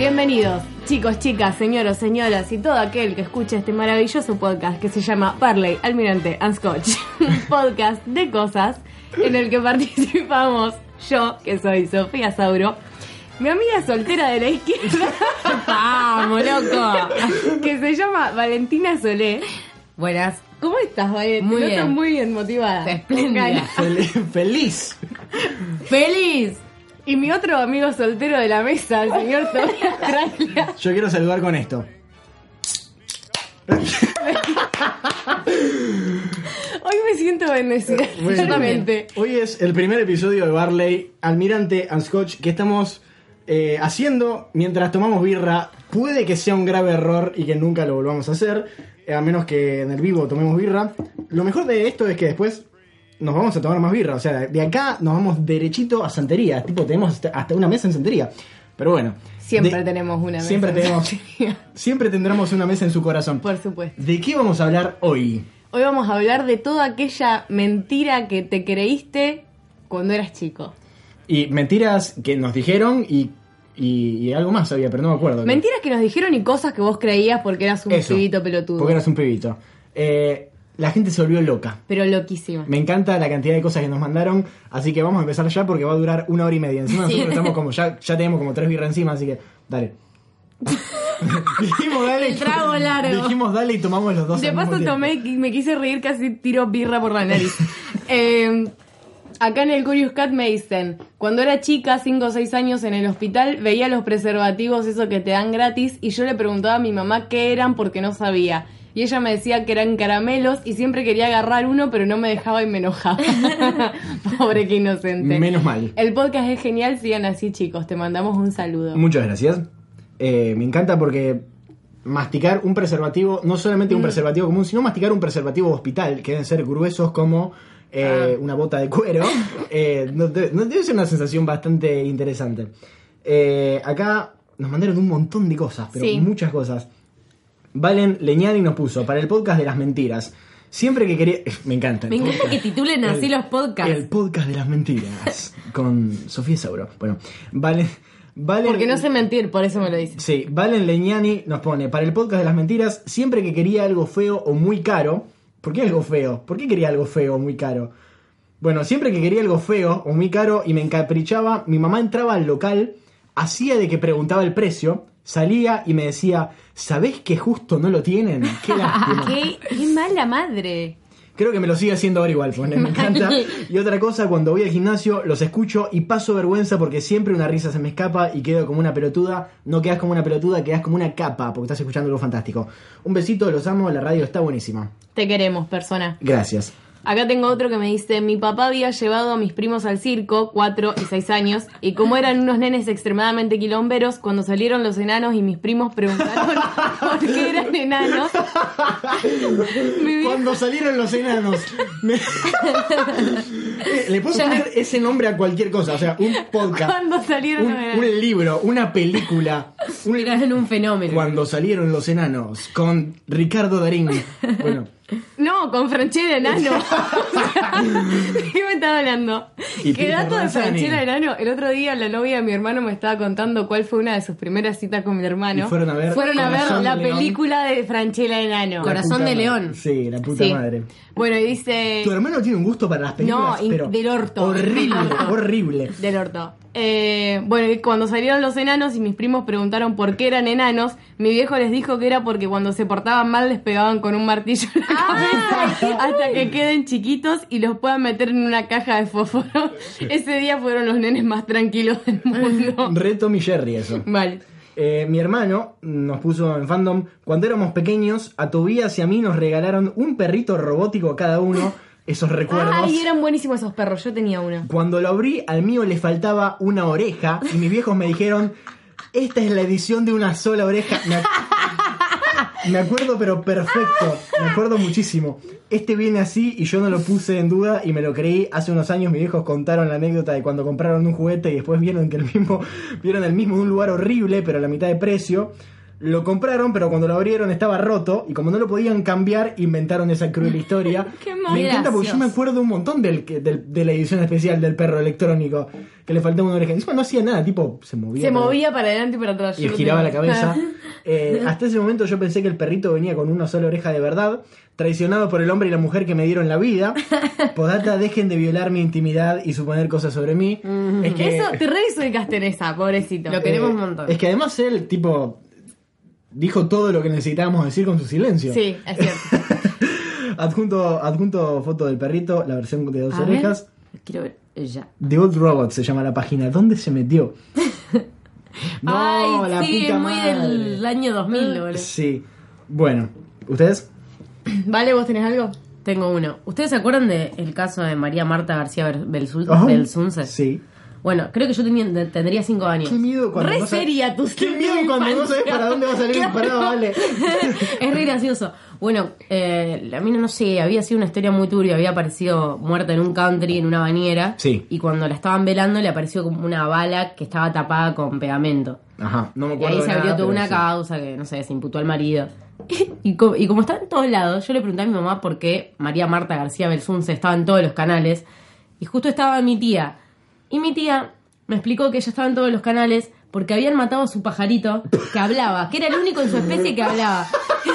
Bienvenidos, chicos, chicas, señoros, señoras y todo aquel que escuche este maravilloso podcast que se llama Parley, Almirante and Scotch. Un podcast de cosas en el que participamos yo, que soy Sofía Sauro, mi amiga soltera de la izquierda. ¡Vamos, loco! que se llama Valentina Solé. Buenas. ¿Cómo estás, Valentina? Muy Te bien. noto muy bien motivada. Espléndida. Fel- feliz. ¡Feliz! Y mi otro amigo soltero de la mesa, el señor Tobias Traglia. Yo quiero saludar con esto. Hoy me siento bendecida. Realmente. Hoy es el primer episodio de Barley, Almirante and Scotch, que estamos eh, haciendo mientras tomamos birra. Puede que sea un grave error y que nunca lo volvamos a hacer, eh, a menos que en el vivo tomemos birra. Lo mejor de esto es que después nos vamos a tomar más birra. O sea, de acá nos vamos derechito a Santería. Tipo, tenemos hasta- una mesa en Santería. Pero bueno. Siempre de- tenemos una mesa. Siempre en tenemos. Santería. Siempre tendremos una mesa en su corazón. Por supuesto. ¿De qué vamos a hablar hoy? Hoy vamos a hablar de toda aquella mentira que te creíste cuando eras chico. Y mentiras que nos dijeron y, y, y algo más había, pero no me acuerdo. Mentiras que nos dijeron y cosas que vos creías porque eras un Eso, pibito pelotudo. Porque eras un pibito. Eh, la gente se volvió loca. Pero loquísima. Me encanta la cantidad de cosas que nos mandaron, así que vamos a empezar ya porque va a durar una hora y media. Encima Sí. nosotros estamos como, ya, ya tenemos como tres birras encima, así que dale. dijimos dale. y- El trago largo. Dijimos dale y tomamos los dos. De paso tomé y me quise reír, casi tiro birra por la nariz. Eh, acá en el Curious Cat me dicen, cuando era chica, 5 o 6 años en el hospital, veía los preservativos, eso que te dan gratis, y yo le preguntaba a mi mamá qué eran porque no sabía. Y ella me decía que eran caramelos y siempre quería agarrar uno, pero no me dejaba y me enojaba. Pobre que inocente. Menos mal. El podcast es genial, sigan así chicos, te mandamos un saludo. Muchas gracias. Eh, me encanta porque masticar un preservativo, no solamente Mm. un preservativo común, sino masticar un preservativo hospital, que deben ser gruesos como eh, Ah. una bota de cuero, eh, no debe, no debe ser una sensación bastante interesante. Eh, acá nos mandaron un montón de cosas, pero Sí. muchas cosas. Valen Leñani nos puso para el podcast de las mentiras. Siempre que quería. Me encanta. Me encanta podcast. que titulen así El- los podcasts. El podcast de las mentiras. con Sofía Sauro. Bueno, Valen. Valen Porque no sé mentir, por eso me lo dices. Sí, Valen Leñani nos pone, para el podcast de las mentiras, siempre que quería algo feo o muy caro, ¿por qué algo feo? ¿Por qué quería algo feo o muy caro? Bueno, siempre que quería algo feo o muy caro y me encaprichaba, mi mamá entraba al local, hacía de que preguntaba el precio, salía y me decía, ¿sabés que justo no lo tienen? Qué lástima. ¿Qué, qué mala madre. Creo que me lo sigue haciendo ahora igual, me encanta. Y otra cosa, cuando voy al gimnasio, los escucho y paso vergüenza porque siempre una risa se me escapa y quedo como una pelotuda. No quedas como una pelotuda, quedas como una capa porque estás escuchando algo fantástico. Un besito, los amo, la radio está buenísima. Te queremos, persona. Gracias. Acá tengo otro que me dice, mi papá había llevado a mis primos al circo, 4 y 6 años, y como eran unos nenes extremadamente quilomberos, cuando salieron los enanos y mis primos preguntaron por qué eran enanos, Cuando salieron los enanos. me- Le puedo poner ese nombre a cualquier cosa, o sea, un podcast. cuando salieron Un, los enanos. un libro, una película, un, en un fenómeno. cuando salieron los enanos con Ricardo Darín. Bueno, No, con Franchella enano. ¿De qué me estaba hablando? Y ¿Qué dato de. Franchella enano? El otro día la novia de mi hermano me estaba contando cuál fue una de sus primeras citas con mi hermano. Y fueron a ver Fueron a ver la película de Franchella Enano. La Corazón de león. Sí, la puta Sí. madre. Bueno, y dice... Tu hermano tiene un gusto para las películas, No, pero del orto. horrible, horrible. Del orto. Eh, bueno, y cuando salieron los enanos y mis primos preguntaron por qué eran enanos, mi viejo les dijo que era porque cuando se portaban mal les pegaban con un martillo en la cabeza hasta que queden chiquitos y los puedan meter en una caja de fósforo. Ese día fueron los nenes más tranquilos del mundo. Re Tommy Jerry eso. Vale. Eh, mi hermano nos puso en fandom, cuando éramos pequeños, a Tobías y a mí nos regalaron un perrito robótico a cada uno, esos recuerdos. Ay, eran buenísimos esos perros. Yo tenía uno. Cuando lo abrí, al mío le faltaba una oreja y mis viejos me dijeron, esta es la edición de una sola oreja. Me, ac- me acuerdo pero perfecto, me acuerdo muchísimo. Este viene así y yo no lo puse en duda y me lo creí. Hace unos años mis viejos contaron la anécdota de cuando compraron un juguete y después vieron que el mismo, vieron el mismo en un lugar horrible pero a la mitad de precio. Lo compraron, pero cuando lo abrieron estaba roto y como no lo podían cambiar, inventaron esa cruel historia. Qué me encanta porque yo me acuerdo un montón del, de la edición especial del perro electrónico, que le faltaba una oreja. Encima no hacía nada, tipo, se movía. Se movía para adelante y para atrás. Y giraba la cabeza. Eh, hasta ese momento yo pensé que el perrito venía con una sola oreja de verdad, traicionado por el hombre y la mujer que me dieron la vida. Podata, dejen de violar mi intimidad y suponer cosas sobre mí. Es que, Eso, te re en esa, pobrecito. Lo queremos un montón. Es que además él, tipo, dijo todo lo que necesitábamos decir con su silencio. Sí, es cierto. Adjunto, adjunto foto del perrito, la versión de dos A ver. orejas. Quiero ver ella. The Old Robot se llama la página. ¿Dónde se metió? No, Ay, la sí, puta es muy madre. del año 2000, boludo. Sí. Bueno, ¿ustedes? ¿Vale? ¿Vos tenés algo? Tengo uno. ¿Ustedes se acuerdan del caso de María Marta García. Belsunce? Sí. Bueno, creo que yo tenía- tendría cinco años. Qué miedo cuando Re no sabes- seria tus Qué miedo cuando no sabes para dónde va a salir el parado, vale. es re gracioso. Bueno, eh, la mina, no sé, había sido una historia muy turbia. Había aparecido muerta en un country, en una bañera. Sí. Y cuando la estaban velando, le apareció como una bala que estaba tapada con pegamento. Ajá, no me Y acuerdo. ahí de se abrió nada, toda una sí. causa que, no sé, se imputó al marido. Y, co- y como está en todos lados, yo le pregunté a mi mamá por qué María Marta García Belsunce estaba en todos los canales. Y justo estaba mi tía. Y mi tía me explicó que ella estaba en todos los canales porque habían matado a su pajarito que hablaba, que era el único en su especie que hablaba.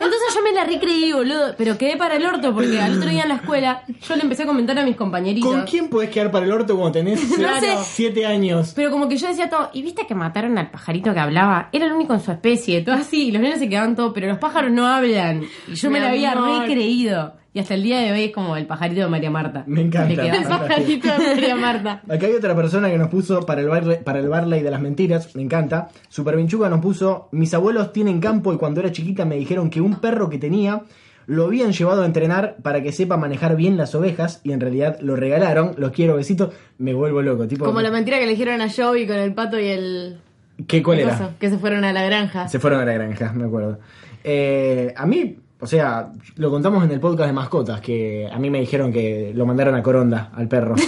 Entonces yo me la recreí, boludo, pero quedé para el orto porque al otro día en la escuela yo le empecé a comentar a mis compañeritos. ¿Con quién podés quedar para el orto cuando tenés No sé. siete años? Pero como que yo decía todo, ¿y viste que mataron al pajarito que hablaba? Era el único en su especie, todo así, y los nenes se quedaban todo, pero los pájaros no hablan. Y yo me lo había recreído. Y hasta el día de hoy es como el pajarito de María Marta. Me encanta. Le queda- El pajarito de María Marta. Acá hay otra persona que nos puso para el, Barley, para el Barley de las mentiras, me encanta. Super Vinchuga nos puso, mis abuelos tienen campo y cuando era chiquita me dijeron que un perro que tenía lo habían llevado a entrenar para que sepa manejar bien las ovejas y en realidad lo regalaron, los quiero, besitos, me vuelvo loco. Tipo, Como la mentira que le dijeron a Joey con el pato y el... ¿Qué, ¿Cuál el era? coso, que se fueron a la granja. Se fueron a la granja, me acuerdo. Eh, a mí, o sea, lo contamos en el podcast de mascotas, que a mí me dijeron que lo mandaron a Coronda, al perro.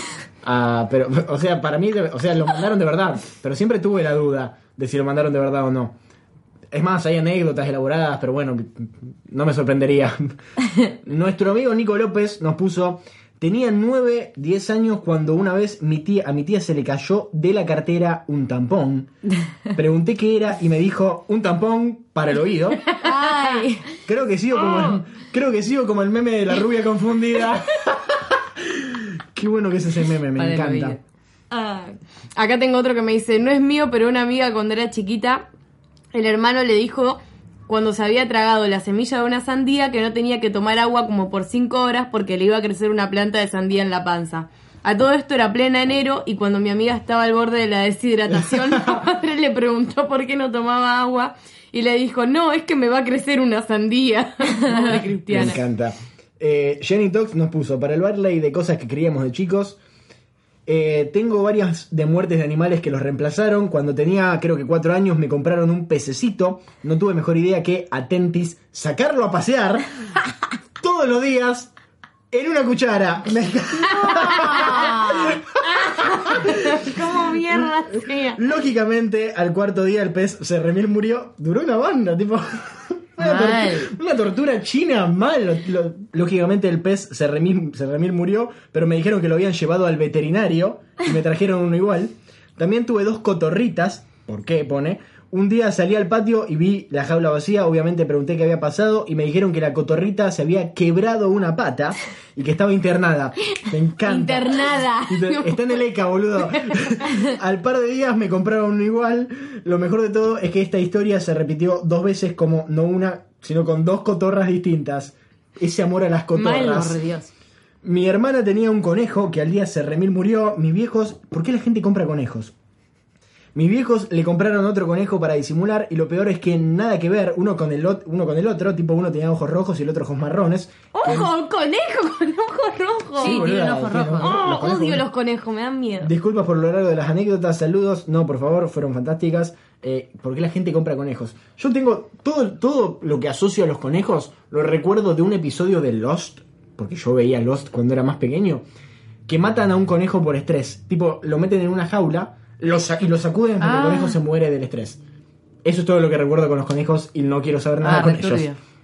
Ah, pero, o sea, para mí, o sea, lo mandaron de verdad, pero siempre tuve la duda de si lo mandaron de verdad o no. Es más, hay anécdotas elaboradas, pero bueno, no me sorprendería. Nuestro amigo Nico López nos puso, tenía 9, 10 años cuando una vez mi tía, a mi tía se le cayó de la cartera un tampón. Pregunté qué era y me dijo, un tampón para el oído. Ay, Creo que sigo como el, creo que sigo como el meme de la rubia confundida. Qué bueno que es ese meme, me Para encanta. ay. Acá tengo otro que me dice, no es mío, pero una amiga cuando era chiquita, el hermano le dijo cuando se había tragado la semilla de una sandía que no tenía que tomar agua como por cinco horas porque le iba a crecer una planta de sandía en la panza. A todo esto era plena enero y cuando mi amiga estaba al borde de la deshidratación, la madre le preguntó por qué no tomaba agua y le dijo, no, es que me va a crecer una sandía. Pobre Me cristiana. encanta. Eh, Jenny Tox nos puso para el Barley de cosas que creíamos de chicos. Eh, tengo varias de muertes de animales que los reemplazaron. Cuando tenía creo que cuatro años me compraron un pececito. No tuve mejor idea que atentis sacarlo a pasear todos los días en una cuchara. Me encanta. ¿Cómo mierda sea? Lógicamente, al cuarto día el pez se remil murió. Duró una banda, tipo. Una, tortura china, mal. Lo- lógicamente el pez se remil, se remil murió, pero me dijeron que lo habían llevado al veterinario y me trajeron uno igual. También tuve dos cotorritas, ¿por qué pone? Un día salí al patio y vi la jaula vacía, obviamente pregunté qué había pasado y me dijeron que la cotorrita se había quebrado una pata y que estaba internada. Me encanta. Internada. Inter- Está en el ECA, boludo. Al par de días me compraron uno igual. Lo mejor de todo es que esta historia se repitió dos veces como no una, sino con dos cotorras distintas. Ese amor a las cotorras. Mal, Por Dios. Mi hermana tenía un conejo que al día se remil murió. Mis viejos, ¿por qué la gente compra conejos? Mis viejos le compraron otro conejo para disimular y lo peor es que nada que ver uno con el, uno con el otro, tipo uno tenía ojos rojos y el otro ojos marrones. ¡Ojo! ¡Conejo con ojos rojos! Sí, boluda, tienen ojos rojos. ojos- Oh, los conejos, odio los conejos, me dan miedo. Disculpas por lo largo de las anécdotas, saludos. No, por favor, fueron fantásticas. Eh, ¿Por qué la gente compra conejos? Yo tengo todo, todo lo que asocio a los conejos, lo recuerdo de un episodio de Lost, porque yo veía Lost cuando era más pequeño, que matan a un conejo por estrés. Tipo, lo meten en una jaula lo sa- y lo sacuden porque Ah. el conejo se muere del estrés. Eso es todo lo que recuerdo con los conejos y no quiero saber nada Ah, con ellos.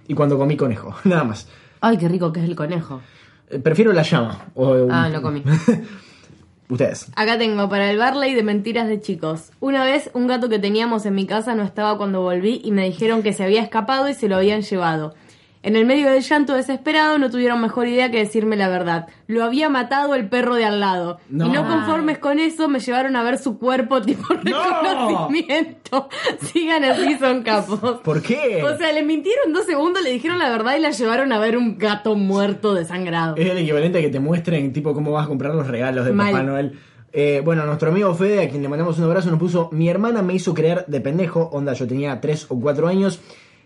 Y cuando comí conejo, nada más. Ay, qué rico que es el conejo. Eh, Prefiero la llama. O, Ah, lo comí. Ustedes. Acá tengo para el Barley de mentiras de chicos. Una vez un gato que teníamos en mi casa no estaba cuando volví y me dijeron que se había escapado y se lo habían llevado. En el medio del llanto desesperado no tuvieron mejor idea que decirme la verdad. Lo había matado el perro de al lado. No. Y no conformes con eso me llevaron a ver su cuerpo tipo reconocimiento. Sigan así, son capos. ¿Por qué? O sea, le mintieron dos segundos, le dijeron la verdad y la llevaron a ver un gato muerto desangrado. Es el equivalente a que te muestren tipo cómo vas a comprar los regalos de Mal. Papá Noel. Eh, bueno, nuestro amigo Fede, a quien le mandamos un abrazo, nos puso, mi hermana me hizo creer de pendejo, onda, yo tenía 3 o 4 años,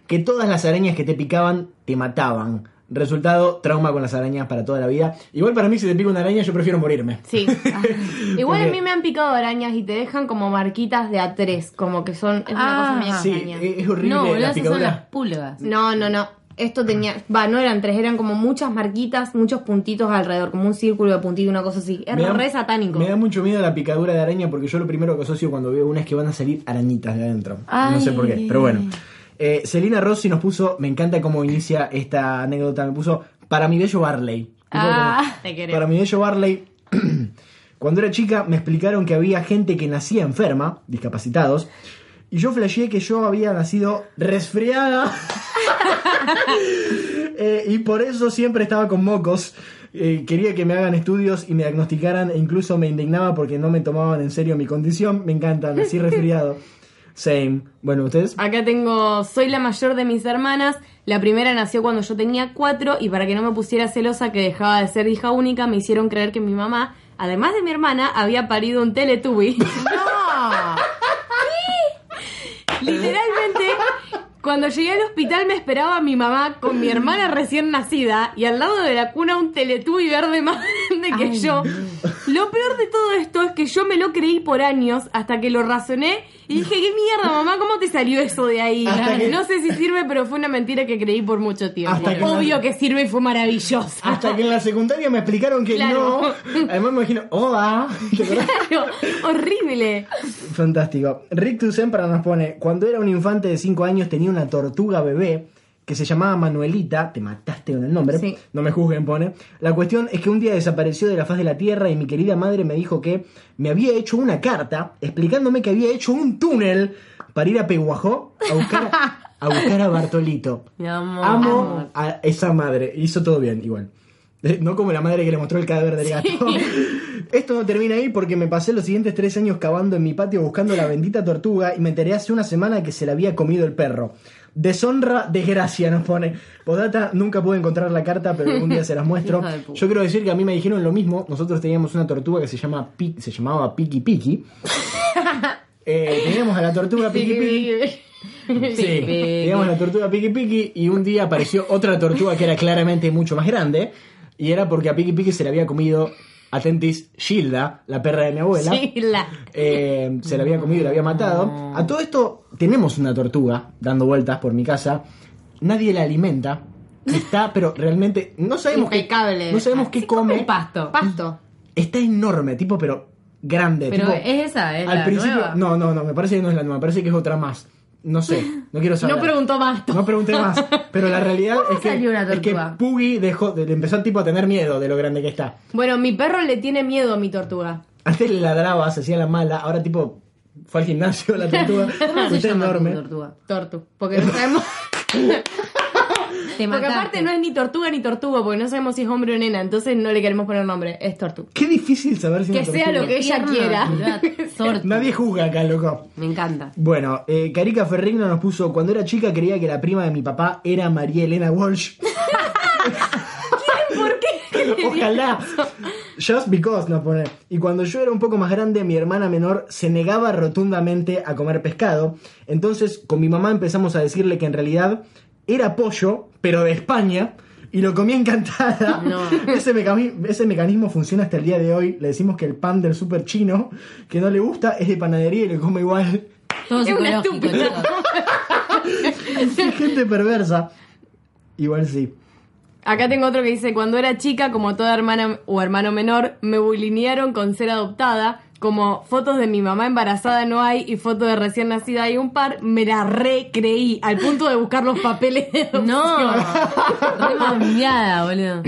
que todas las arañas que te picaban te mataban. Resultado, trauma con las arañas para toda la vida. Igual para mí si te pica una araña yo prefiero morirme. Sí. Igual Porque- a mí me han picado arañas y te dejan como marquitas de A3, como que son... Es una cosa Ah, medio Sí, extraña. es horrible No, boludo, la esas son las pulgas. No, no, no. Esto tenía... Va, no eran tres, eran como muchas marquitas, muchos puntitos alrededor, como un círculo de puntitos, una cosa así. Es Me da- re satánico. Me da mucho miedo la picadura de araña porque yo lo primero que asocio cuando veo una es que van a salir arañitas de adentro. No sé por qué, pero bueno. Eh, Celina Rossi nos puso, me encanta cómo inicia esta anécdota, me puso, para mi bello Barley. Ah, como, te para mi bello Barley, cuando era chica me explicaron que había gente que nacía enferma, discapacitados, y yo flasheé que yo había nacido resfriada. Eh, y por eso siempre estaba con mocos. Eh, quería que me hagan estudios y me diagnosticaran e incluso me indignaba porque no me tomaban en serio mi condición. Me encanta, nací resfriado. Same. Bueno, ¿ustedes? Acá tengo, soy la mayor de mis hermanas, la primera nació cuando yo tenía cuatro y para que no me pusiera celosa que dejaba de ser hija única me hicieron creer que mi mamá, además de mi hermana, había parido un Teletubby. Literalmente, cuando llegué al hospital me esperaba mi mamá con mi hermana recién nacida y al lado de la cuna un Teletubby verde más grande que Ay, yo. Lo peor de todo esto es que yo me lo creí por años hasta que lo razoné y dije, ¿qué mierda, mamá? ¿Cómo te salió eso de ahí? Hasta que- No sé si sirve, pero fue una mentira que creí por mucho tiempo. Hasta que Obvio que sirve y fue maravillosa. Hasta que en la secundaria me explicaron que Claro. no. Además me imagino, hola. ¿Te acordás? Claro, horrible. Fantástico. Rick Tucempra nos pone, cuando era un infante de 5 años tenía una tortuga bebé que se llamaba Manuelita, te mataste con el nombre, Sí. no me juzguen, pone. La cuestión es que un día desapareció de la faz de la tierra y mi querida madre me dijo que me había hecho una carta explicándome que había hecho un túnel para ir a Peguajó a buscar a, buscar a Bartolito. Mi amor. Amo a esa madre. Hizo todo bien, igual. Eh, No como la madre que le mostró el cadáver del gato. Esto no termina ahí porque me pasé los siguientes tres años cavando en mi patio buscando la bendita tortuga y me enteré hace una semana que se la había comido el perro. Deshonra, desgracia, nos pone. Podata, nunca pude encontrar la carta, pero algún día se las muestro. Yo quiero decir que a mí me dijeron lo mismo. Nosotros teníamos una tortuga que se, llama se llamaba Piki Piki. Eh, teníamos a la tortuga Piki Piki. Sí, teníamos la tortuga Piki Piki y un día apareció otra tortuga que era claramente mucho más grande y era porque a Piki Piki se le había comido Atentis Gilda, la perra de mi abuela. Sheila. Eh, se la había comido y la había matado. A todo esto tenemos una tortuga dando vueltas por mi casa. Nadie la alimenta. Está, pero realmente no sabemos qué, Impecable. no sabemos qué come. Un pasto. Pasto. Está enorme, tipo, pero grande. Pero tipo- es esa, es al la principio, nueva. no, no, no, me parece que no es la nueva, me parece que es otra más. No sé, no quiero saber. No preguntó más. No pregunté más, pero la realidad es que, salió una es que tortuga? Puggy dejó, de- empezó tipo a tener miedo de lo grande que está. Bueno, mi perro le tiene miedo a mi tortuga. Antes le ladraba, se hacía la mala, ahora tipo Fue al gimnasio la tortuga. ¿Cómo se tu enorme. tortuga? Tortu. Porque no sabemos. Te Porque aparte no es ni tortuga ni tortuga, porque no sabemos si es hombre o nena, entonces no le queremos poner nombre, es Tortu. Qué difícil saber si Que una sea tortuga- lo que ella quiera. Nadie juzga acá, loco. Me encanta. Bueno, eh, Carica Ferrigno nos puso, cuando era chica creía que la prima de mi papá era María Elena Walsh. ¿Por qué? Ojalá. Just because nos pone. Y cuando yo era un poco más grande, mi hermana menor se negaba rotundamente a comer pescado. Entonces, con mi mamá empezamos a decirle que en realidad era pollo, pero de España. Y lo comía encantada. No. Ese, mecanismo, ese mecanismo funciona hasta el día de hoy. Le decimos que el pan del super chino, que no le gusta, es de panadería y lo come igual. Todo Es una estúpida. chicos. Gente perversa. Igual sí. Acá tengo otro que dice, cuando era chica, como toda hermana o hermano menor, me bulinearon con ser adoptada. Como fotos de mi mamá embarazada no hay y fotos de recién nacida hay un par, me la recreí al punto de buscar los papeles de. No. Re boludo.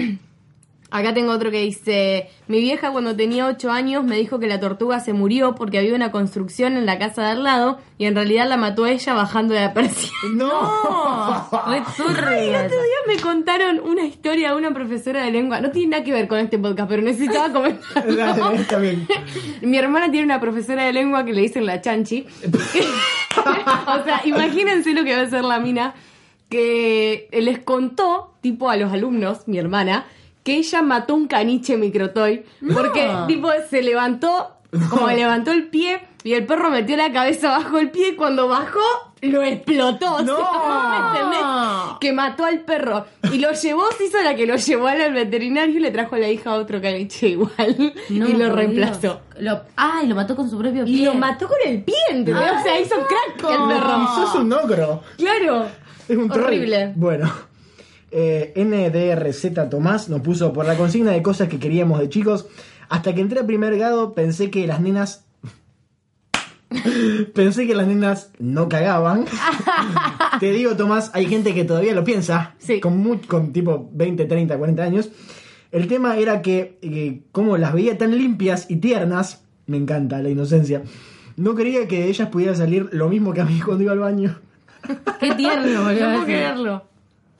Acá tengo otro que dice, mi vieja cuando tenía 8 años me dijo que la tortuga se murió porque había una construcción en la casa de al lado y en realidad la mató ella bajando de la persiana. ¡No! Ay, el otro día me contaron una historia de una profesora de lengua. No tiene nada que ver con este podcast, pero necesitaba comentar. Dale, está bien. Mi hermana tiene una profesora de lengua que le dicen la chanchi. o sea, imagínense lo que va a ser la mina. Que les contó, tipo a los alumnos, mi hermana, que ella mató un caniche microtoy. Porque, tipo, se levantó, como levantó el pie y el perro metió la cabeza bajo el pie y cuando bajó, lo explotó. O sea, ¡No! ¿me entendés? Que mató al perro. Y lo llevó, se hizo la que lo llevó al veterinario y le trajo a la hija otro caniche igual. No, y lo reemplazó. Lo, ah, y lo mató con su propio Y pie. lo mató con el pie, ¿entendés? o sea, hizo crack el perro. Sos un ogro. Claro. Es un troll. Horrible. Bueno. Eh, NDRZ Tomás nos puso por la consigna de cosas que queríamos de chicos. Hasta que entré a primer grado pensé que las nenas. pensé que las nenas no cagaban. Te digo, Tomás, hay gente que todavía lo piensa. Sí. Con, mu- con tipo 20, 30, 40 años. El tema era que, eh, como las veía tan limpias y tiernas, me encanta la inocencia. No quería que de ellas pudiera salir lo mismo que a mí cuando iba al baño. Qué tierno, boludo. No puedo creerlo.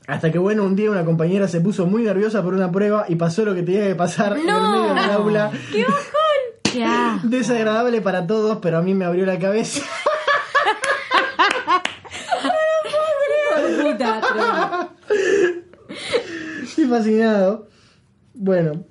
Hasta que bueno, un día una compañera se puso muy nerviosa por una prueba y pasó lo que tenía que pasar en el No. medio del aula. ¡Qué bajón! Desagradable para todos, pero a mí me abrió la cabeza. Estoy fascinado. Bueno,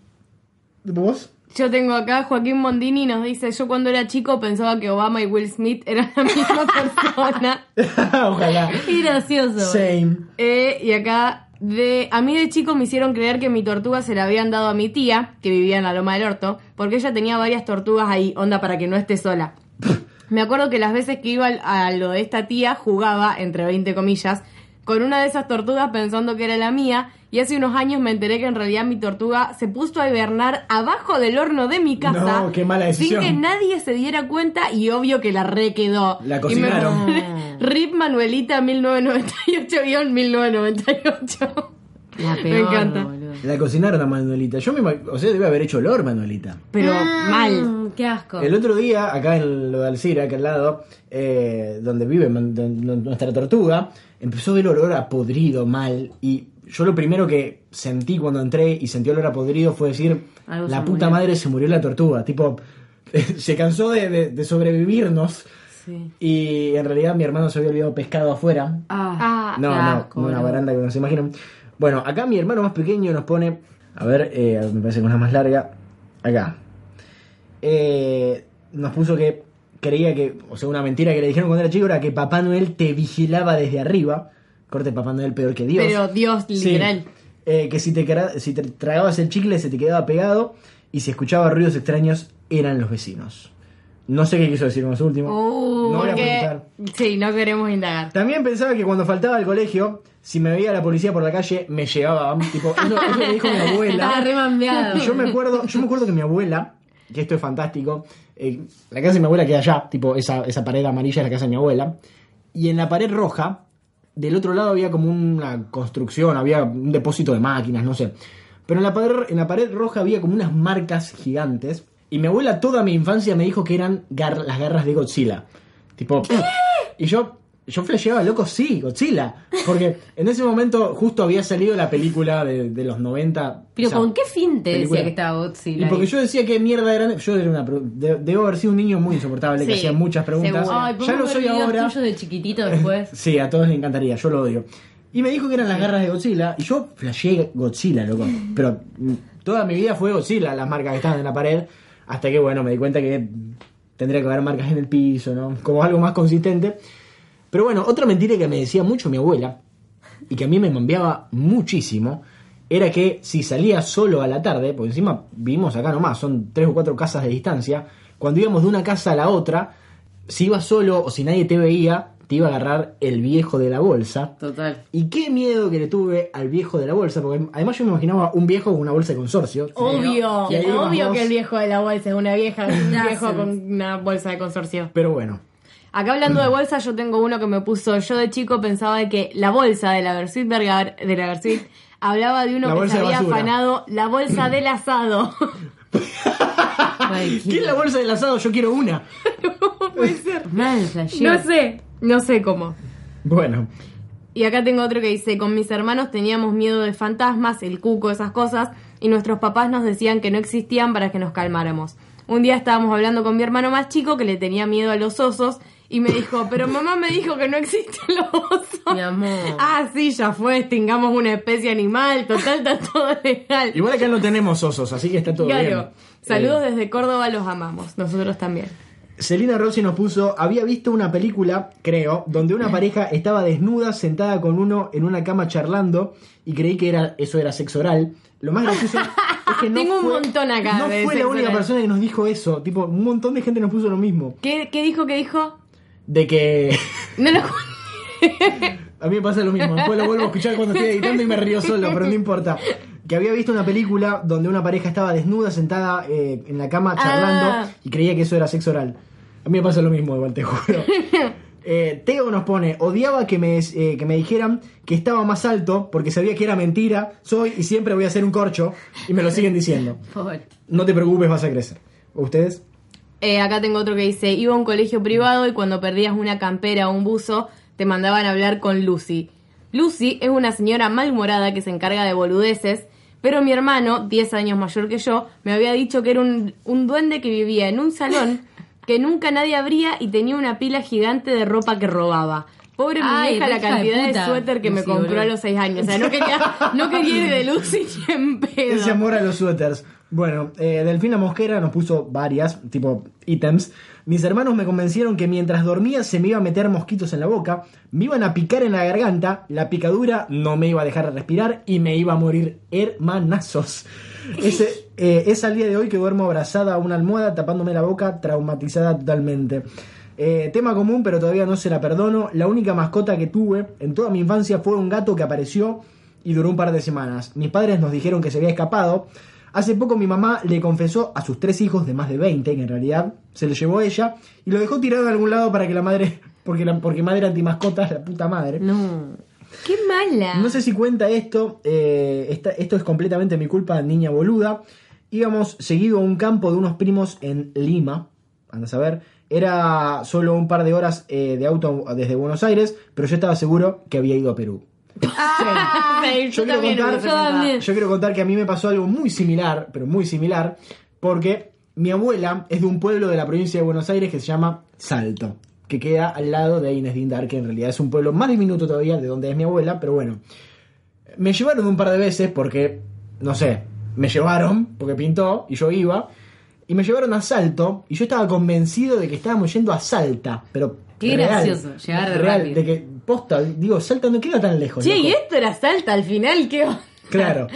¿vos? Yo tengo acá Joaquín Mondini nos dice, yo cuando era chico pensaba que Obama y Will Smith eran la misma persona. Ojalá. Gracioso. Same. Eh, y acá, de a mí de chico me hicieron creer que mi tortuga se la habían dado a mi tía, que vivía en la Loma del Orto, porque ella tenía varias tortugas ahí, onda para que no esté sola. Me acuerdo que las veces que iba a lo de esta tía jugaba, entre 20 comillas, con una de esas tortugas pensando que era la mía, y hace unos años me enteré que en realidad mi tortuga se puso a hibernar abajo del horno de mi casa. No, qué mala decisión. Sin que nadie se diera cuenta y obvio que la re quedó. La Y me- cocinaron. Rip Manuelita 1998-1998. La peor, Me encanta. boludo. La cocinaron a Manuelita. Yo me o sea, debe haber hecho olor Manuelita. Pero Ah, mal. Qué asco. El otro día, acá en lo de Alcira, acá al lado, eh, donde vive nuestra tortuga, empezó a ver olor a podrido mal. Y yo lo primero que sentí cuando entré y sentí olor a podrido fue decir, Algo la puta murió". madre se murió la tortuga. Tipo, se cansó de, de- de sobrevivirnos. Sí. Y en realidad mi hermano se había olvidado pescado afuera. Ah. Ah, No, qué no, asco, no una baranda que no se imaginan. Bueno, acá mi hermano más pequeño nos pone. A ver, eh, me parece que una más larga. Acá. Eh, nos puso que creía que. O sea, una mentira que le dijeron cuando era chico era que Papá Noel te vigilaba desde arriba. Corte Papá Noel peor que Dios. pero Dios, Sí. literal. Eh, que si te, si te tragabas el chicle se te quedaba pegado. Y si escuchaba ruidos extraños eran los vecinos. No sé qué quiso decir con eso último. Uh, no voy a preguntar. Sí, no queremos indagar. También pensaba que cuando faltaba al colegio, si me veía la policía por la calle, me llevaban. Tipo, eso, eso me dijo mi abuela. yo me acuerdo, yo me acuerdo que mi abuela, que esto es fantástico, eh, la casa de mi abuela queda allá, tipo esa, esa pared amarilla es la casa de mi abuela. Y en la pared roja, del otro lado había como una construcción, había un depósito de máquinas, no sé. Pero en la pared, en la pared roja había como unas marcas gigantes Y mi abuela toda mi infancia me dijo que eran gar- las garras de Godzilla. Tipo, y yo yo flasheaba, loco, sí, Godzilla. Porque en ese momento justo había salido la película de, de los 90. Pero o sea, ¿con qué fin te película. decía que estaba Godzilla? Y porque ahí? yo decía que mierda eran. Yo era una. de- debo haber sido un niño muy insoportable que Sí, hacía muchas preguntas. Ay, ya ¿podemos lo soy ahora. tuyos de chiquitito después? Sí, a todos les encantaría, yo lo odio. Y me dijo que eran las garras de Godzilla. Y yo flasheé Godzilla, loco. Pero mm, toda mi vida fue Godzilla, las marcas que estaban en la pared. Hasta que, bueno, me di cuenta que tendría que haber marcas en el piso, ¿no? Como algo más consistente. Pero bueno, otra mentira que me decía mucho mi abuela, y que a mí me mambeaba muchísimo, era que si salía solo a la tarde, porque encima vivimos acá nomás, son tres o cuatro casas de distancia, cuando íbamos de una casa a la otra, si ibas solo o si nadie te veía, te iba a agarrar el viejo de la bolsa. Total. Y qué miedo que le tuve al viejo de la bolsa, porque además yo me imaginaba un viejo con una bolsa de consorcio. Obvio, obvio vos. que el viejo de la bolsa es una vieja, un viejo con una bolsa de consorcio. Pero bueno, Acá hablando de bolsa, yo tengo uno que me puso, yo de chico pensaba de que la bolsa de la Versuit Vergar- de la Versuit hablaba de uno La que se había afanado la bolsa del asado. Ay, ¿qué es la bolsa del asado? Yo quiero una. ¿Cómo puede ser? No sé, no sé cómo. Bueno, Y acá tengo otro que dice, con mis hermanos teníamos miedo de fantasmas, el cuco, esas cosas, y nuestros papás nos decían que no existían para que nos calmáramos. Un día estábamos hablando con mi hermano más chico que le tenía miedo a los osos y me dijo, pero mamá me dijo que no existen los osos. Mi amor. Ah, sí, ya fue, extingamos una especie animal, total, está todo legal. igual acá no tenemos osos, así que está todo bien. Claro, saludos Eh, desde Córdoba, los amamos, nosotros también. Celina Rossi nos puso, había visto una película, creo, donde una pareja estaba desnuda sentada con uno en una cama charlando y creí que era eso era sexo oral. Lo más gracioso es que no Tengo un fue, montón acá No de fue la única oral. persona que nos dijo eso, tipo, un montón de gente nos puso lo mismo, ¿Qué, qué dijo, qué dijo? De que No lo a mí me pasa lo mismo, después lo vuelvo a escuchar cuando estoy editando y me río solo, pero no importa. Que había visto una película donde una pareja estaba desnuda sentada eh, en la cama charlando Ah. y creía que eso era sexo oral. A mí me pasa lo mismo, igual te juro. Eh, Teo nos pone, odiaba que me, eh, que me dijeran que estaba más alto porque sabía que era mentira, soy y siempre voy a ser un corcho y me lo siguen diciendo. No te preocupes, vas a crecer. ¿Ustedes? Eh, acá tengo otro que dice, iba a un colegio privado y cuando perdías una campera o un buzo, te mandaban a hablar con Lucy. Lucy es una señora malhumorada que se encarga de boludeces, pero mi hermano, 10 años mayor que yo, me había dicho que era un, un duende que vivía en un salón que nunca nadie abría y tenía una pila gigante de ropa que robaba. Pobre mi Ay, vieja la hija de cantidad de, suéter que me compró a los 6 años. O sea, no quería, no quería ir de Lucy ni en pedo. Ese amor a los suéteres. Bueno, eh, Delfina Mosquera nos puso varias, tipo ítems. Mis hermanos me convencieron que mientras dormía se me iba a meter mosquitos en la boca, me iban a picar en la garganta, la picadura no me iba a dejar respirar y me iba a morir hermanazos. Ese, eh, es al día de hoy que duermo abrazada a una almohada tapándome la boca, traumatizada totalmente. Eh, tema común, pero todavía no se la perdono. La única mascota que tuve en toda mi infancia fue un gato que apareció y duró un par de semanas. Mis padres nos dijeron que se había escapado. Hace poco mi mamá le confesó a sus tres hijos de más de 20, que en realidad se lo llevó ella, y lo dejó tirado en algún lado para que la madre, porque, la, porque madre antimascotas, la puta madre. No. Qué mala. No sé si cuenta esto, eh, esta- esto es completamente mi culpa, niña boluda. Íbamos seguido a un campo de unos primos en Lima, anda a saber. Era solo un par de horas eh, de auto desde Buenos Aires, pero yo estaba seguro que había ido a Perú. Ah, sí, Yo quiero, contar, yo quiero contar que a mí me pasó algo muy similar, pero muy similar, porque mi abuela es de un pueblo de la provincia de Buenos Aires que se llama Salto, que queda al lado de Inés Dindar, que en realidad es un pueblo más diminuto todavía de donde es mi abuela, pero bueno. Me llevaron un par de veces porque, no sé, me llevaron porque pintó y yo iba, y me llevaron a Salto, y yo estaba convencido de que estábamos yendo a Salta, pero... Qué real, gracioso, llegar de real, rápido. de que, posta, digo, Salta no queda tan lejos. Che, loco. y esto era salta al final, ¿qué onda? Claro.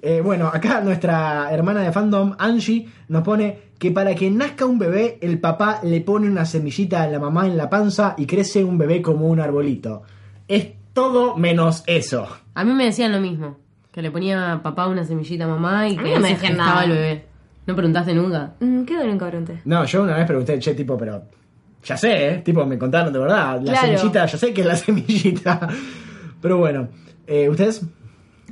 Eh, bueno, acá nuestra hermana de fandom, Angie, nos pone que para que nazca un bebé, el papá le pone una semillita a la mamá en la panza y crece un bebé como un arbolito. Es todo menos eso. A mí me decían lo mismo. Que le ponía a papá una semillita a mamá y A mí que no me decían nada. el bebé. ¿No preguntaste nunca? Mm, Qué dolor cabrón. No, yo una vez pregunté, che, tipo, pero. Ya sé, ¿eh? Tipo, me contaron de verdad. La Claro. semillita, yo sé que es la semillita. Pero bueno, eh, ¿ustedes?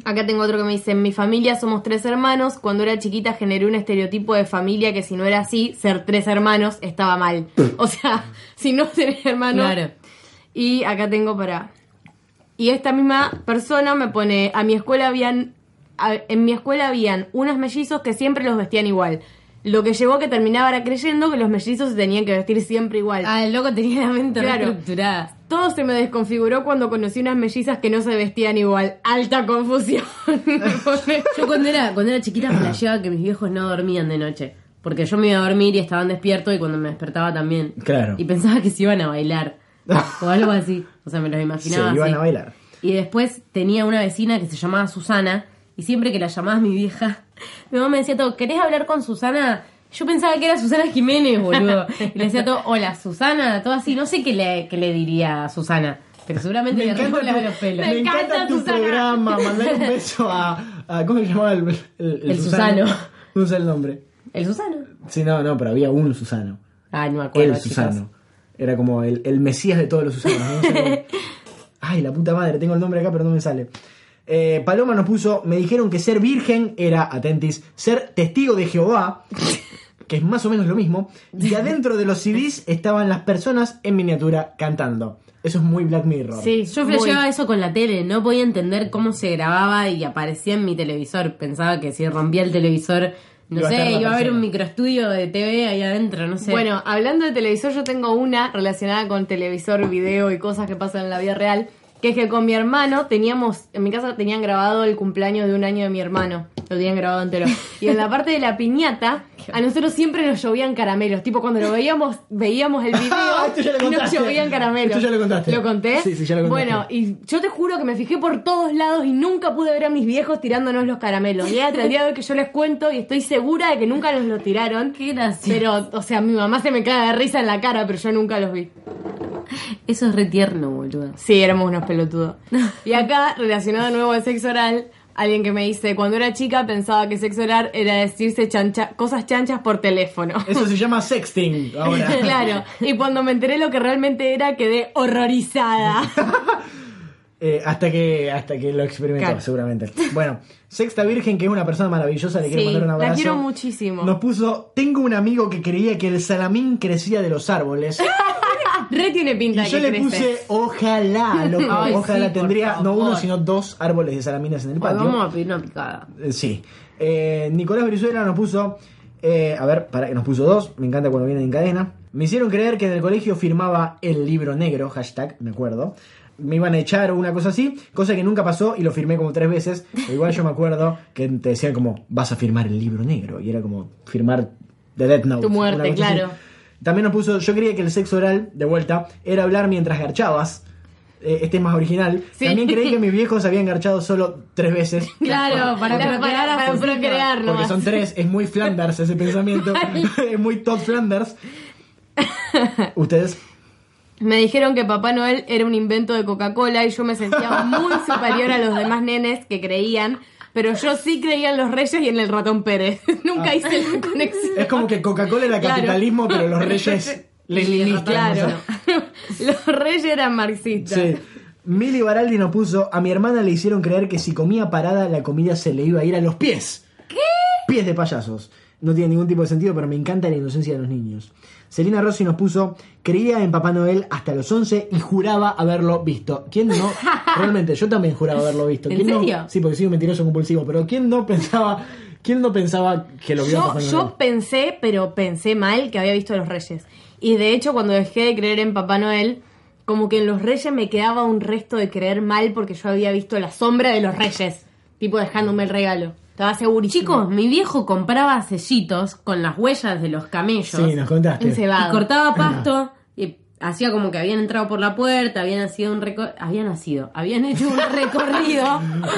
Acá tengo otro que me dice, en mi familia somos tres hermanos. Cuando era chiquita generé un estereotipo de familia que si no era así, ser tres hermanos estaba mal. O sea, si no tenés hermanos... Claro. Y acá tengo para... Y esta misma persona me pone, a mi escuela habían... a- en mi escuela habían unos mellizos que siempre los vestían igual. Lo que llevó a que terminara creyendo que los mellizos se tenían que vestir siempre igual. Ah, el loco tenía la mente Claro. reestructurada. Todo se me desconfiguró cuando conocí unas mellizas que no se vestían igual. Alta confusión. Yo cuando era, cuando era chiquita flasheaba que mis viejos no dormían de noche. Porque yo me iba a dormir y estaban despiertos y cuando me despertaba también. Claro. Y pensaba que se iban a bailar. o algo así. O sea, me los imaginaba Se iban así. a bailar. Y después tenía una vecina que se llamaba Susana. Y siempre que la llamaba mi vieja, mi mamá me decía todo, ¿querés hablar con Susana? Yo pensaba que era Susana Jiménez, boludo. Y le decía todo, hola, Susana, todo así. No sé qué le, qué le diría a Susana. Pero seguramente le revolaba los pelos. me encanta encanta, tu Susana. programa. Mandale un beso a, a- ¿Cómo se llamaba el, el, El Susano. No sé el nombre. ¿El Susano? Sí, no, no, pero había un Susano. Ah, no me acuerdo. El. Susano. Era como el, el mesías de todos los Susanos. Ay, la puta madre, tengo el nombre acá, pero no me sale. Eh, Paloma nos puso, me dijeron que ser virgen era, atentis, ser testigo de Jehová, que es más o menos lo mismo, y adentro de los CDs estaban las personas en miniatura cantando. Eso es muy Black Mirror. sí, Yo flasheaba eso con la tele, no podía entender cómo se grababa y aparecía en mi televisor. Pensaba que si rompía el televisor, no Iba sé, iba a haber un microestudio de TV ahí adentro, no sé. Bueno, hablando de televisor, yo tengo una relacionada con televisor, video y cosas que pasan en la vida real. Que es que con mi hermano teníamos, en mi casa tenían grabado el cumpleaños de un año de mi hermano. Lo tenían grabado entero. Y en la parte de la piñata, a nosotros siempre nos llovían caramelos. Tipo, cuando lo veíamos, veíamos el video Ah, esto ya lo y nos llovían caramelos. Esto ya lo contaste. ¿Lo conté? Sí, sí, ya lo contaste. Bueno, y yo te juro que me fijé por todos lados y nunca pude ver a mis viejos tirándonos los caramelos. Y hasta el día de hoy que yo les cuento y estoy segura de que nunca nos los tiraron. Qué gracioso. Pero, o sea, mi mamá se me cae de risa en la cara, pero yo nunca los vi. Eso es re tierno, boludo. Sí, éramos unos pelotudos. Y acá, relacionado de nuevo al sexo oral, alguien que me dice, cuando era chica pensaba que sexo oral era decirse chancha- cosas chanchas por teléfono. Eso se llama sexting ahora. claro. Y cuando me enteré lo que realmente era, quedé horrorizada. Eh, hasta que hasta que lo experimentó, Claro. seguramente. Bueno, Sexta Virgen, que es una persona maravillosa, le quiero mandar un la abrazo. quiero muchísimo. Nos puso, tengo un amigo que creía que el salamín crecía de los árboles. Re tiene pinta y de yo que le crece. puse, ojalá, loco, Ay, ojalá sí, tendría no uno, sino dos árboles de salamines en el patio. vamos a pedir una picada. Eh, Sí. Eh, Nicolás Brizuela nos puso. eh, a ver, para que nos puso dos. Me encanta cuando vienen en cadena. Me hicieron creer que en el colegio firmaba el libro negro, hashtag, me acuerdo. Me iban a echar o una cosa así, cosa que nunca pasó y lo firmé como tres veces. Pero igual yo me acuerdo que te decían como, vas a firmar el libro negro. Y era como firmar The Death Note. Tu muerte, así. También nos puso, yo creía que el sexo oral, de vuelta, era hablar mientras garchabas. Eh, este es más original. Sí. También creí que mis viejos habían garchado solo tres veces. Claro, para Para, para sus hijos. procrear Porque son tres, es muy Flanders ese pensamiento. es muy Todd Flanders. Ustedes. Me dijeron que Papá Noel era un invento de Coca-Cola y yo me sentía muy superior a los demás nenes que creían, pero yo sí creía en los Reyes y en el ratón Pérez. Nunca hice la conexión. Es como que Coca-Cola era Claro. capitalismo, pero los reyes leninistas. Claro. los Reyes eran marxistas. Sí. Mili Baraldi nos puso, a mi hermana le hicieron creer que si comía parada la comida se le iba a ir a los pies. ¿Qué? Pies de payasos. No tiene ningún tipo de sentido, pero me encanta la inocencia de los niños. Celina Rossi nos puso, creía en Papá Noel hasta los 11 y juraba haberlo visto. ¿Quién no? Realmente, yo también juraba haberlo visto. ¿En ¿Quién no? serio? Sí, porque soy un mentiroso compulsivo, pero ¿quién no pensaba, quién no pensaba que lo vio Yo, Papá Noel? yo pensé, pero pensé mal que había visto a los Reyes. Y de hecho, cuando dejé de creer en Papá Noel, como que en los Reyes me quedaba un resto de creer mal porque yo había visto la sombra de los Reyes. Tipo dejándome el regalo. Estaba segurísimo. Chicos, mi viejo compraba sellitos con las huellas de los camellos. Sí, nos contaste. Y cortaba pasto y hacía como que habían entrado por la puerta, habían nacido un reco- habían nacido, habían hecho un recorrido,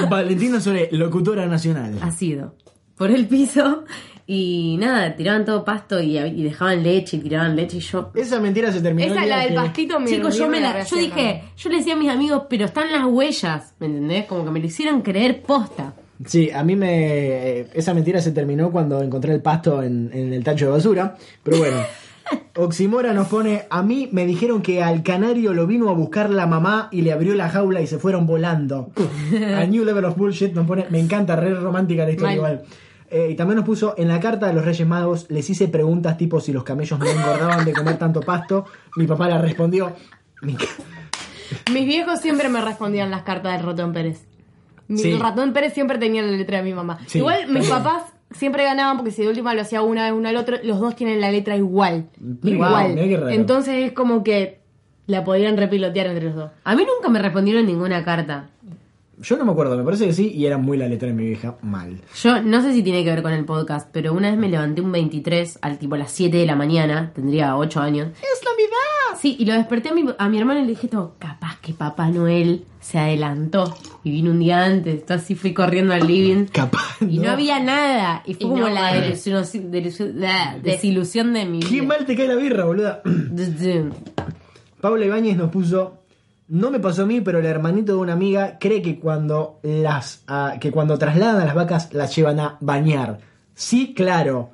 Valentina Sole, locutora nacional. ha sido por el piso y nada, tiraban todo pasto y, y dejaban leche y tiraban leche y yo Esa mentira se terminó. Esa la del que- pastito me Chicos, yo, me la- yo dije, yo le decía a mis amigos, pero están las huellas, ¿me entendés? Como que me lo hicieron creer posta. Sí, a mí me. Esa mentira se terminó cuando encontré el pasto en, en el tacho de basura. Pero bueno, Oximora nos pone, a mí me dijeron que al canario lo vino a buscar la mamá y le abrió la jaula y se fueron volando. a New Level of Bullshit nos pone, me encanta, re romántica la historia igual. Eh, y también nos puso, en la carta de los Reyes Magos les hice preguntas tipo si los camellos no engordaban de comer tanto pasto. Mi papá le respondió, "Me enc- Mis viejos siempre me respondían las cartas del ratón Pérez. Mi Sí. ratón Pérez siempre tenía la letra de mi mamá. Sí, igual mis papás siempre ganaban porque si de última lo hacía una vez uno al otro, los dos tienen la letra igual. Igual. raro. Entonces es como que la podían repilotear entre los dos. A mí nunca me respondieron ninguna carta. Yo no me acuerdo, me parece que sí, y era muy la letra de mi vieja, mal. Yo no sé si tiene que ver con el podcast, pero una vez me levanté un 23 al tipo a las 7 de la mañana, tendría 8 años. ¡Es Navidad! Sí, y lo desperté a mi, a mi hermano y le dije todo, capaz que Papá Noel se adelantó y vino un día antes. Entonces así fui corriendo al living. Capaz, Y no, no. había nada. Y fue Y como no, la desilusión, desilusión- la desilusión de mi Qué vida. mal te cae la birra, boluda. Paula Ibáñez nos puso. No me pasó a mí, pero el hermanito de una amiga cree que cuando las ah, que cuando trasladan a las vacas las llevan a bañar. Sí, claro.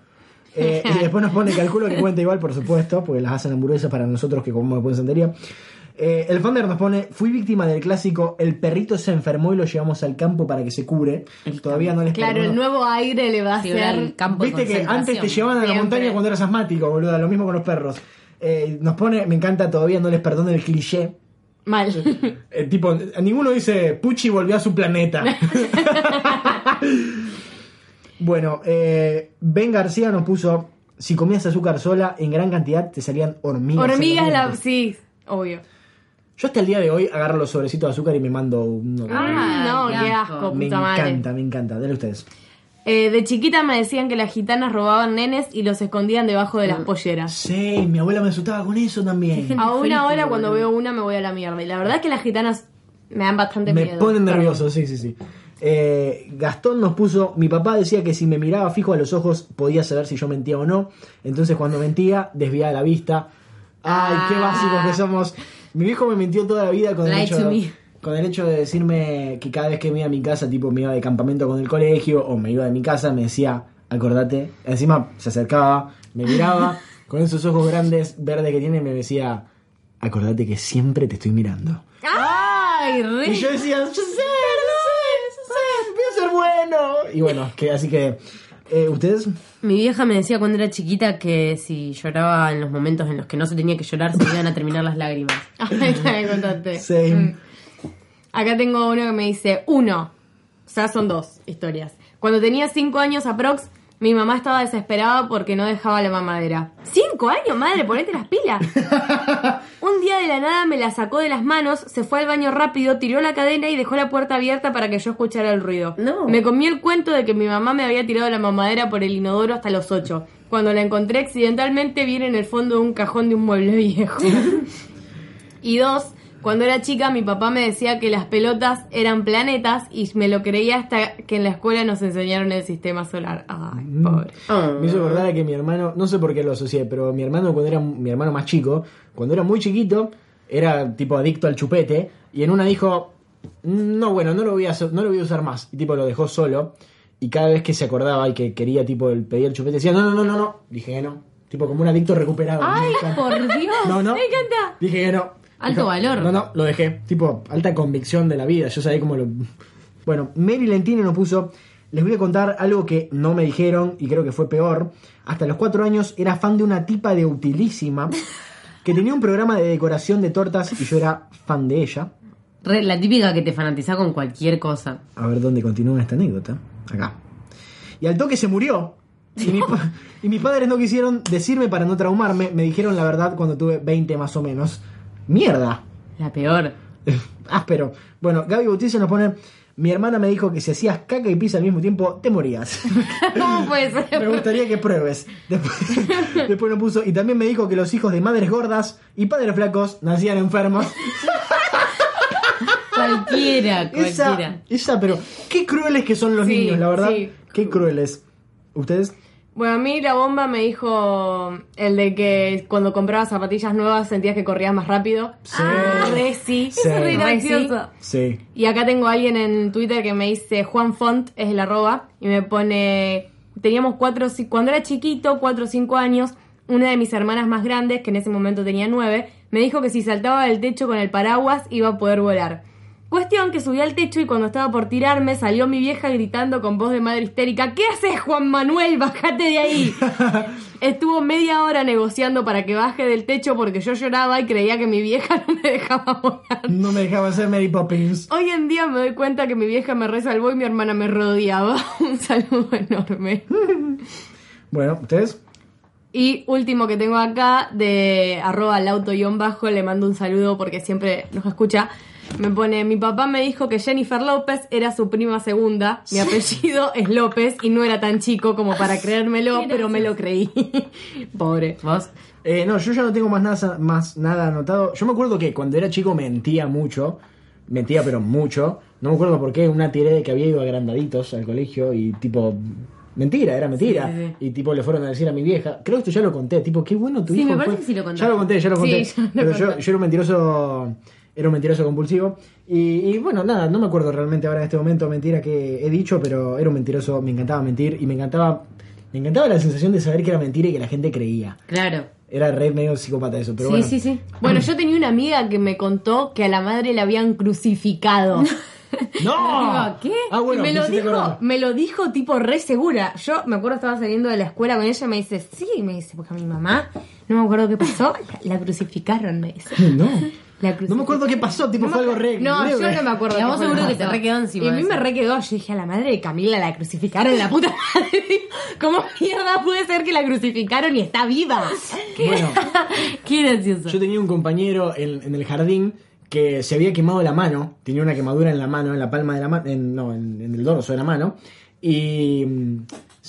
Eh, y después nos pone calculo que cuenta igual, por supuesto, porque las hacen hamburguesas para nosotros que comemos después de santería. Eh, el Fander nos pone, fui víctima del clásico, el perrito se enfermó y lo llevamos al campo para que se cure. Todavía no les Claro, perdono. el nuevo aire le va a Sí, hacer. el campo de Viste que antes te llevaban a la Siempre. montaña cuando eras asmático, boluda, lo mismo con los perros. Eh, nos pone, me encanta, todavía no les perdono el cliché. Mal. Eh, tipo, ninguno dice, Pucci volvió a su planeta. bueno, eh, Ben García nos puso, si comías azúcar sola en gran cantidad te salían hormigas. Hormigas, la... sí, obvio. Yo hasta el día de hoy agarro los sobrecitos de azúcar y me mando uno. Ah, no, qué asco. me puta madre. encanta, me encanta. Dale ustedes. Eh, de chiquita me decían que las gitanas robaban nenes y los escondían debajo de las polleras. Sí, mi abuela me asustaba con eso también. A una Feliz, hora cuando veo una me voy a la mierda. Y la verdad es que las gitanas me dan bastante Me miedo. ponen Perdón. nervioso, sí, sí, sí. Eh, Gastón nos puso, mi papá decía que si me miraba fijo a los ojos podía saber si yo mentía o no. Entonces cuando mentía, desviaba la vista. Ay, qué Ah. básicos que somos. Mi viejo me mintió toda la vida con el, hecho, me. Con el hecho de decirme que cada vez que me iba a mi casa, tipo me iba de campamento con el colegio o me iba de mi casa, me decía, acordate. Encima se acercaba, me miraba con esos ojos grandes, verdes que tiene, me decía, acordate que siempre te estoy mirando. Ay, re. Y yo decía, yo sé, yo sé, yo sé, voy a ser bueno. Y bueno, que, así que, eh, ¿ustedes? Mi vieja me decía cuando era chiquita que si lloraba en los momentos en los que no se tenía que llorar, se iban a terminar las lágrimas. Ay, me contaste. Same. Acá tengo uno que me dice, uno, o sea, son dos historias. Cuando tenía cinco años aprox, mi mamá estaba desesperada porque no dejaba la mamadera. ¿Cinco años, madre? Ponete las pilas. Un día de la nada me la sacó de las manos, se fue al baño rápido, tiró la cadena y dejó la puerta abierta para que yo escuchara el ruido. No. Me comí el cuento de que mi mamá me había tirado la mamadera por el inodoro hasta los ocho. Cuando la encontré accidentalmente, viene en el fondo de un cajón de un mueble viejo. Y dos, cuando era chica mi papá me decía que las pelotas eran planetas y me lo creía hasta que en la escuela nos enseñaron el sistema solar. Ay, pobre. Me hizo acordar a que mi hermano, no sé por qué lo asocié, pero mi hermano cuando era mi hermano más chico, cuando era muy chiquito, era tipo adicto al chupete y en una dijo, no bueno, no lo voy a no lo voy a usar más y tipo lo dejó solo y cada vez que se acordaba y que quería tipo el pedir el chupete decía, "No, no, no, no, no." Dije que no, tipo como un adicto recuperado. Ay, por Dios. No, no. Me encanta. Dije que no. Alto valor. No, no, lo dejé. Tipo, alta convicción de la vida. Yo sabía cómo lo. Bueno, Mary Lentini nos puso. Les voy a contar algo que no me dijeron y creo que fue peor. Hasta los cuatro años era fan de una tipa de utilísima que tenía un programa de decoración de tortas y yo era fan de ella. Re- la típica que te fanatiza con cualquier cosa. A ver dónde continúa esta anécdota. Acá. Y al toque se murió. Y, mi y mis padres no quisieron decirme para no traumarme. Me dijeron la verdad cuando tuve 20 más o menos. ¡Mierda! La peor. Áspero. Bueno, Gaby Bautista nos pone. Mi hermana me dijo que si hacías caca y pizza al mismo tiempo, te morías. ¿Cómo puede ser? me gustaría que pruebes. Después, después nos puso. Y también me dijo que los hijos de madres gordas y padres flacos nacían enfermos. Cualquiera, esa, cualquiera. esa, pero qué crueles que son los Sí, niños, la verdad. sí. Qué crueles. ¿Ustedes? Bueno, a mí la bomba me dijo el de que cuando comprabas zapatillas nuevas sentías que corrías más rápido. Sí. Ah, re sí. Sí. Re gracioso. Sí. Y acá tengo a alguien en Twitter que me dice Juan Font, es el arroba, y me pone, teníamos cuatro, cuando era chiquito, cuatro o cinco años, una de mis hermanas más grandes, que en ese momento tenía nueve, me dijo que si saltaba del techo con el paraguas iba a poder volar. Cuestión que subí al techo y cuando estaba por tirarme salió mi vieja gritando con voz de madre histérica, ¿qué haces Juan Manuel? Bájate de ahí. Estuvo media hora negociando para que baje del techo porque yo lloraba y creía que mi vieja no me dejaba volar. No me dejaba hacer Mary Poppins. Hoy en día me doy cuenta que mi vieja me resalvó y mi hermana me rodeaba. Un saludo enorme. Bueno, ¿ustedes? Y último que tengo acá, de arroba al auto bajo, le mando un saludo porque siempre nos escucha. Me pone, mi papá me dijo que Jennifer López era su prima segunda, mi apellido es López y no era tan chico como para creérmelo, pero me lo creí. Pobre. ¿Vos? Eh, no, yo ya no tengo más nada, más nada anotado. Yo me acuerdo que cuando era chico mentía mucho. Mentía, pero mucho. No me acuerdo por qué. Una tiré de que había ido agrandaditos al colegio y tipo. Mentira, era mentira. Sí, sí, sí. Y tipo le fueron a decir a mi vieja. Creo que esto ya lo conté. Tipo, qué bueno tu Sí, hijo. me parece fue". que sí lo contaste. Ya lo conté, ya lo Sí, conté. ya lo pero yo, yo era un mentiroso. Era un mentiroso compulsivo. Y, y bueno, nada, no me acuerdo realmente ahora en este momento mentira que he dicho, pero era un mentiroso. Me encantaba mentir y me encantaba. Me encantaba la sensación de saber que era mentira y que la gente creía. Claro. Era re medio psicópata eso, pero sí, bueno. sí, sí. Bueno, yo tenía una amiga que me contó que a la madre la habían crucificado. ¡No! ¿Qué? Ah, bueno, y me me lo, dijo, me lo dijo tipo re segura. Yo me acuerdo estaba saliendo de la escuela con ella y me dice, sí, me dice, porque a mi mamá, no me acuerdo qué pasó, la, la crucificaron, me dice. No. La No me acuerdo qué pasó, tipo No fue algo re. No, re- yo no me acuerdo. Y a qué vos fue lo seguro que te re quedó encima Y a mí me re quedó. Yo dije, a la madre de Camila la crucificaron, la puta madre. ¿Cómo mierda puede ser que la crucificaron y está viva? Bueno, Qué gracioso. yo tenía un compañero en, en el jardín que se había quemado la mano, tenía una quemadura en la mano, en la palma de la mano, no, en, en el dorso de la mano, y mm,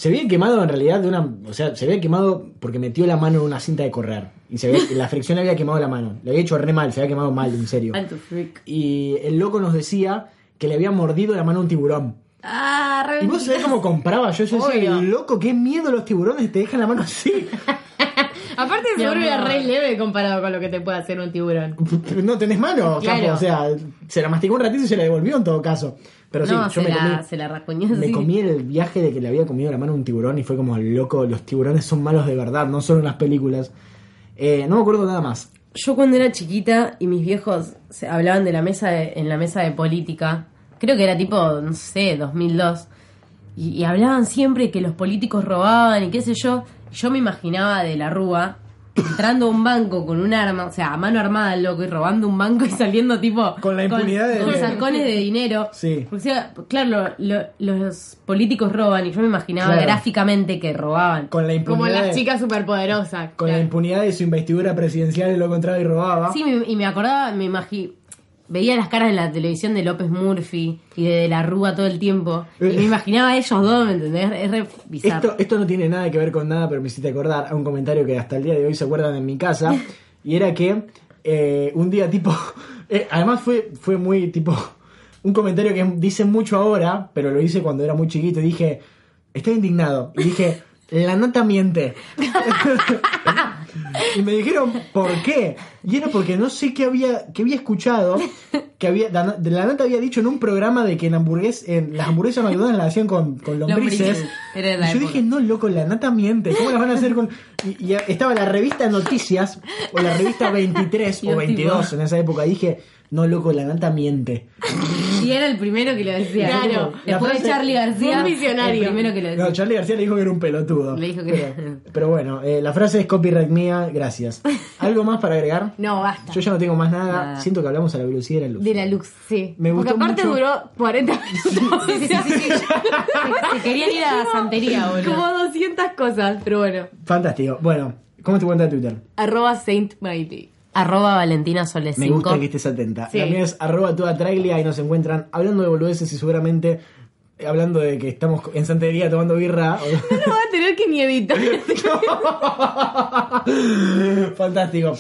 se había quemado en realidad de una, o sea, se había quemado porque metió la mano en una cinta de correr, y se había- la fricción le había quemado la mano, le había hecho re mal, se había quemado mal, en serio. Y el loco nos decía que le había mordido la mano a un tiburón. Ah, re Y vos sabés cómo compraba, yo, yo decía, loco, qué miedo los tiburones, te dejan la mano así. Aparte, era amor. re leve comparado con lo que te puede hacer un tiburón. No tenés mano, Claro. capo, o sea, se la masticó un ratito y se la devolvió en todo caso. Pero sí, no, yo se, me la, comí, se la rascuñó me comí el viaje de que le había comido la mano a un tiburón y fue como, loco, los tiburones son malos de verdad, no solo en las películas. Eh, no me acuerdo nada más. Yo cuando era chiquita y mis viejos se hablaban de la mesa de- en la mesa de política, creo que era tipo, no sé, 2002, y, y hablaban siempre que los políticos robaban y qué sé yo, yo me imaginaba de la Rúa entrando a un banco con un arma, o sea, a mano armada loco y robando un banco y saliendo tipo Con la impunidad de- con sacones de dinero. Sí. Porque, o sea, claro, lo- lo- los políticos roban y yo me imaginaba Claro. gráficamente que robaban. Con la impunidad, Como las de- chicas superpoderosas. con la impunidad de su investidura presidencial, lo encontraba y robaba. Sí, me- y me acordaba, me imagi Veía las caras en la televisión de López Murphy y de, de la Rúa todo el tiempo. Y me imaginaba a ellos dos, ¿me entendés? Es re bizarro. Esto, esto no tiene nada que ver con nada, pero me hiciste acordar a un comentario que hasta el día de hoy se acuerdan en mi casa. y era que eh, un día tipo. eh, además fue, fue muy tipo. Un comentario que dice mucho ahora, pero lo hice cuando era muy chiquito y dije. Estoy indignado. Y dije. La nata miente. y me dijeron, ¿por qué? Y era porque no sé qué había, qué había escuchado, que había, la, la nata había dicho en un programa de que en, hamburgues, en las hamburguesas McDonald's las hacían con, con lombrices. Era la Y yo dije, no, loco, la nata miente. ¿Cómo las van a hacer con.? Y, y estaba la revista Noticias, o la revista 23 Y o los 22 tipos- en esa época. Y dije, no, loco, la nata miente. Y era el primero que lo decía. Claro. Después La de Charlie García. Un visionario. El primero que lo decía. No, Charlie García le dijo que era un pelotudo. Le dijo que- Pero, pero bueno, eh, la frase es copyright mía, gracias. ¿Algo más para agregar? No, basta. Yo ya no tengo más nada. Nada. Siento que hablamos a la velocidad de la luz. De la luz, sí. Me Porque gustó aparte mucho. duró 40 minutos. Sí, sí, sí, sí, sí. Se- se querían ir a Santería, boludo. Como 200 cosas, pero bueno. Fantástico. Bueno, ¿cómo es tu cuenta de Twitter? Arroba Saint Miley. Arroba Valentina Soles Me 5. gusta que estés atenta. Sí. La mía es arroba toda trailia y nos encuentran hablando de boludeces y seguramente eh, hablando de que estamos en santería tomando birra. No va a tener que ni editar. Fantástico.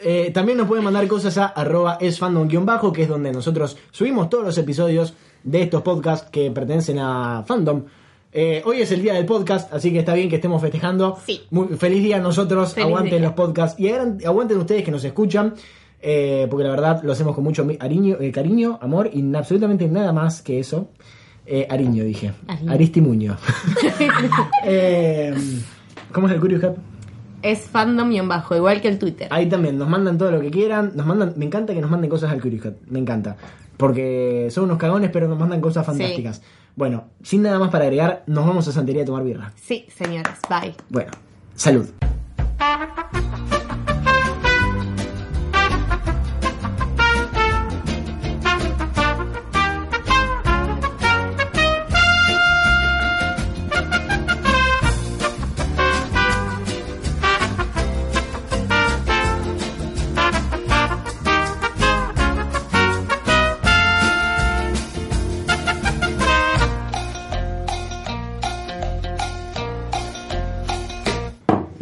Eh, también nos pueden mandar cosas a arroba esfandom-bajo, que es donde nosotros subimos todos los episodios de estos podcasts que pertenecen a Fandom. Eh, hoy es el día del podcast, así que está bien que estemos festejando. Sí. Muy, feliz día a nosotros, Feliz aguanten día. los podcasts y aguanten, aguanten ustedes que nos escuchan, eh, porque la verdad lo hacemos con mucho mi- ariño- eh, cariño, amor y absolutamente nada más que eso. Eh, ariño, dije. Ariño. Aristimuño. eh, ¿Cómo es el Curious Cat? es fandom y en bajo, igual que el Twitter. Ahí también nos mandan todo lo que quieran. Nos mandan, me encanta que nos manden cosas al Curious Cat. Me encanta. Porque son unos cagones, pero nos mandan cosas fantásticas. Bueno, sin nada más para agregar, nos vamos a Santería a tomar birra. Sí, señores, bye. Bueno, salud.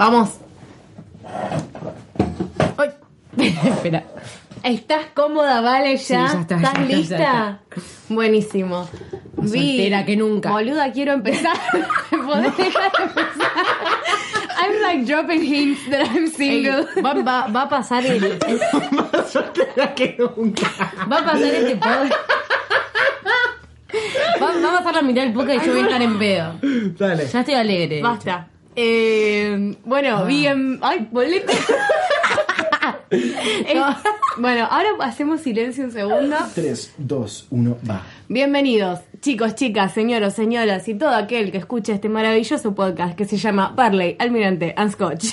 Vamos. Ay, Espera. ¿Estás cómoda, Vale? ¿Ya? Sí, ya está, ¿Estás ya está, ya lista? está. Buenísimo. Más soltera que nunca. Boluda, quiero empezar. ¿Podés dejar de empezar? I'm like dropping hints that I'm Ey, single. va, va- va a pasar el, el- Más soltera que nunca. va a pasar este podcast. Va, va a pasar la mitad del podcast y yo voy a estar en pedo. Dale. Ya estoy alegre. Basta. Eh, bueno, bien. Ay, bolete. Eh, bueno, ahora hacemos silencio un segundo. 3, 2, 1, va. Bienvenidos, chicos, chicas, señoros, señoras y todo aquel que escuche este maravilloso podcast que se llama Barley, Almirante and Scotch.